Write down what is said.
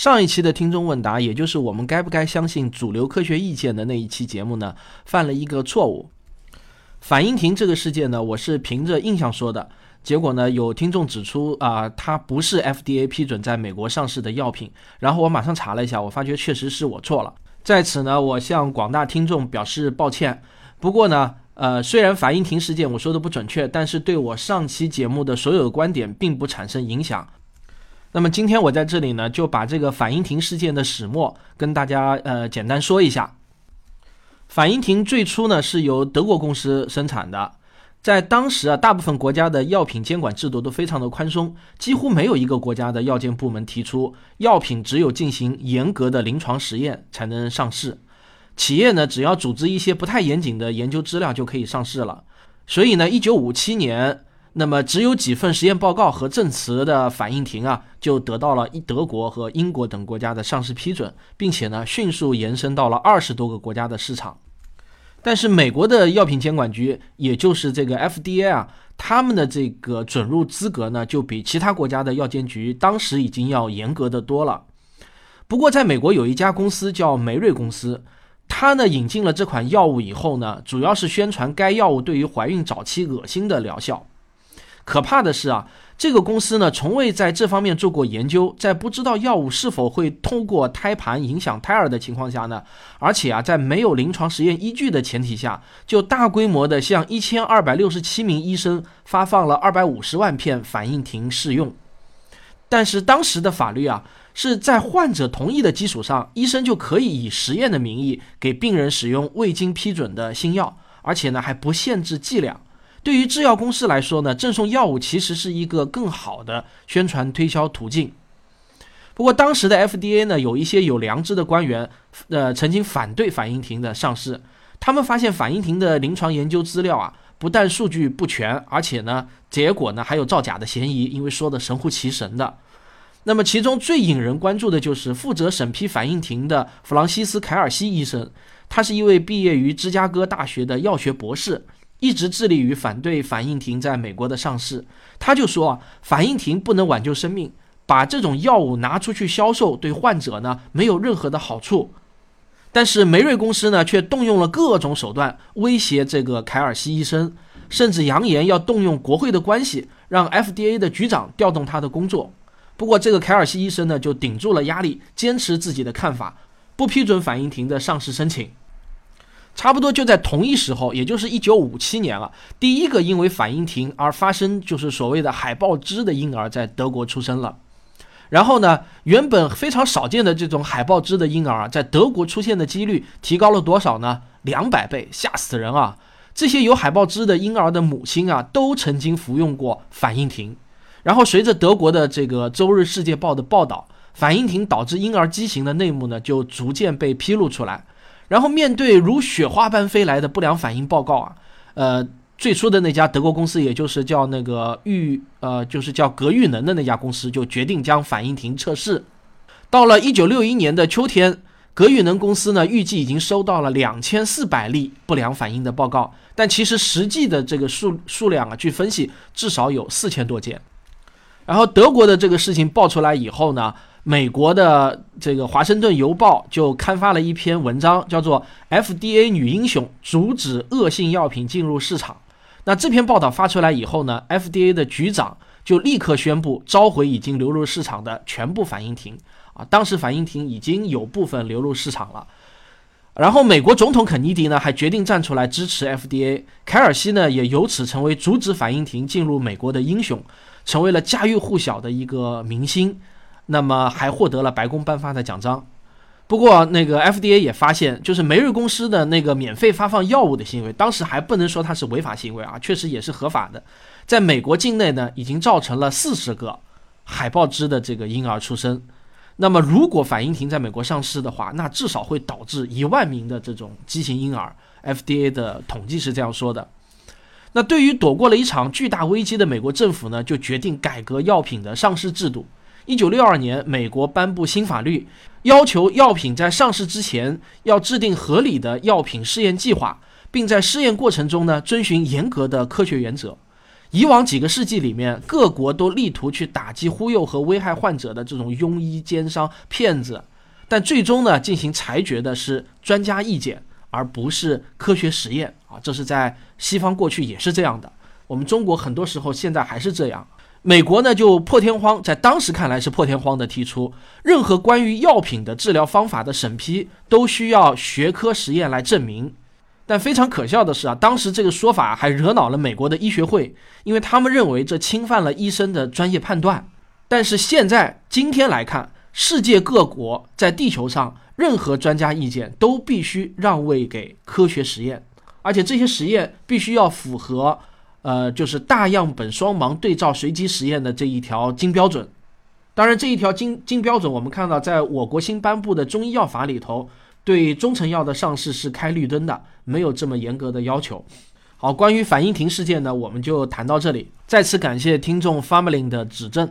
上一期的听众问答，也就是我们该不该相信主流科学意见的那一期节目呢，犯了一个错误。反应停这个事件呢，我是凭着印象说的，结果呢，有听众指出啊，它不是 FDA 批准在美国上市的药品。然后我马上查了一下，我发觉确实是我错了。在此呢，我向广大听众表示抱歉。不过呢，呃，虽然反应停事件我说的不准确，但是对我上期节目的所有观点并不产生影响。那么今天我在这里呢，就把这个反应停事件的始末跟大家呃简单说一下。反应停最初呢是由德国公司生产的，在当时啊，大部分国家的药品监管制度都非常的宽松，几乎没有一个国家的药监部门提出药品只有进行严格的临床实验才能上市，企业呢只要组织一些不太严谨的研究资料就可以上市了。所以呢，一九五七年。那么只有几份实验报告和证词的反应停啊，就得到了德国和英国等国家的上市批准，并且呢迅速延伸到了二十多个国家的市场。但是美国的药品监管局，也就是这个 FDA 啊，他们的这个准入资格呢，就比其他国家的药监局当时已经要严格的多了。不过在美国有一家公司叫梅瑞公司，它呢引进了这款药物以后呢，主要是宣传该药物对于怀孕早期恶心的疗效。可怕的是啊，这个公司呢，从未在这方面做过研究，在不知道药物是否会通过胎盘影响胎儿的情况下呢，而且啊，在没有临床实验依据的前提下，就大规模的向一千二百六十七名医生发放了二百五十万片反应停试用。但是当时的法律啊，是在患者同意的基础上，医生就可以以实验的名义给病人使用未经批准的新药，而且呢，还不限制剂量。对于制药公司来说呢，赠送药物其实是一个更好的宣传推销途径。不过当时的 FDA 呢，有一些有良知的官员，呃，曾经反对反应停的上市。他们发现反应停的临床研究资料啊，不但数据不全，而且呢，结果呢还有造假的嫌疑，因为说的神乎其神的。那么其中最引人关注的就是负责审批反应停的弗朗西斯·凯尔西医生，他是一位毕业于芝加哥大学的药学博士。一直致力于反对反应停在美国的上市，他就说啊，反应停不能挽救生命，把这种药物拿出去销售对患者呢没有任何的好处。但是梅瑞公司呢却动用了各种手段威胁这个凯尔西医生，甚至扬言要动用国会的关系，让 FDA 的局长调动他的工作。不过这个凯尔西医生呢就顶住了压力，坚持自己的看法，不批准反应停的上市申请。差不多就在同一时候，也就是一九五七年了，第一个因为反应停而发生就是所谓的海豹肢的婴儿在德国出生了。然后呢，原本非常少见的这种海豹肢的婴儿啊，在德国出现的几率提高了多少呢？两百倍，吓死人啊！这些有海豹肢的婴儿的母亲啊，都曾经服用过反应停。然后随着德国的这个《周日世界报》的报道，反应停导致婴儿畸形的内幕呢，就逐渐被披露出来。然后面对如雪花般飞来的不良反应报告啊，呃，最初的那家德国公司，也就是叫那个玉，呃，就是叫格玉能的那家公司，就决定将反应停测试。到了一九六一年的秋天，格玉能公司呢，预计已经收到了两千四百例不良反应的报告，但其实实际的这个数数量啊，据分析至少有四千多件。然后德国的这个事情爆出来以后呢？美国的这个《华盛顿邮报》就刊发了一篇文章，叫做《FDA 女英雄阻止恶性药品进入市场》。那这篇报道发出来以后呢，FDA 的局长就立刻宣布召回已经流入市场的全部反应停。啊，当时反应停已经有部分流入市场了。然后美国总统肯尼迪呢还决定站出来支持 FDA，凯尔西呢也由此成为阻止反应停进入美国的英雄，成为了家喻户晓的一个明星。那么还获得了白宫颁发的奖章。不过，那个 FDA 也发现，就是梅瑞公司的那个免费发放药物的行为，当时还不能说它是违法行为啊，确实也是合法的。在美国境内呢，已经造成了四十个海豹肢的这个婴儿出生。那么，如果反应停在美国上市的话，那至少会导致一万名的这种畸形婴儿。FDA 的统计是这样说的。那对于躲过了一场巨大危机的美国政府呢，就决定改革药品的上市制度。一九六二年，美国颁布新法律，要求药品在上市之前要制定合理的药品试验计划，并在试验过程中呢遵循严格的科学原则。以往几个世纪里面，各国都力图去打击、忽悠和危害患者的这种庸医、奸商、骗子，但最终呢，进行裁决的是专家意见，而不是科学实验啊。这是在西方过去也是这样的，我们中国很多时候现在还是这样。美国呢就破天荒，在当时看来是破天荒的提出，任何关于药品的治疗方法的审批都需要学科实验来证明。但非常可笑的是啊，当时这个说法还惹恼了美国的医学会，因为他们认为这侵犯了医生的专业判断。但是现在今天来看，世界各国在地球上任何专家意见都必须让位给科学实验，而且这些实验必须要符合，呃，就是大样本双盲对照随机实验的这一条金标准。当然，这一条金金标准，我们看到在我国新颁布的中医药法里头。对中成药的上市是开绿灯的，没有这么严格的要求。好，关于反应停事件呢，我们就谈到这里。再次感谢听众 Family 的指正。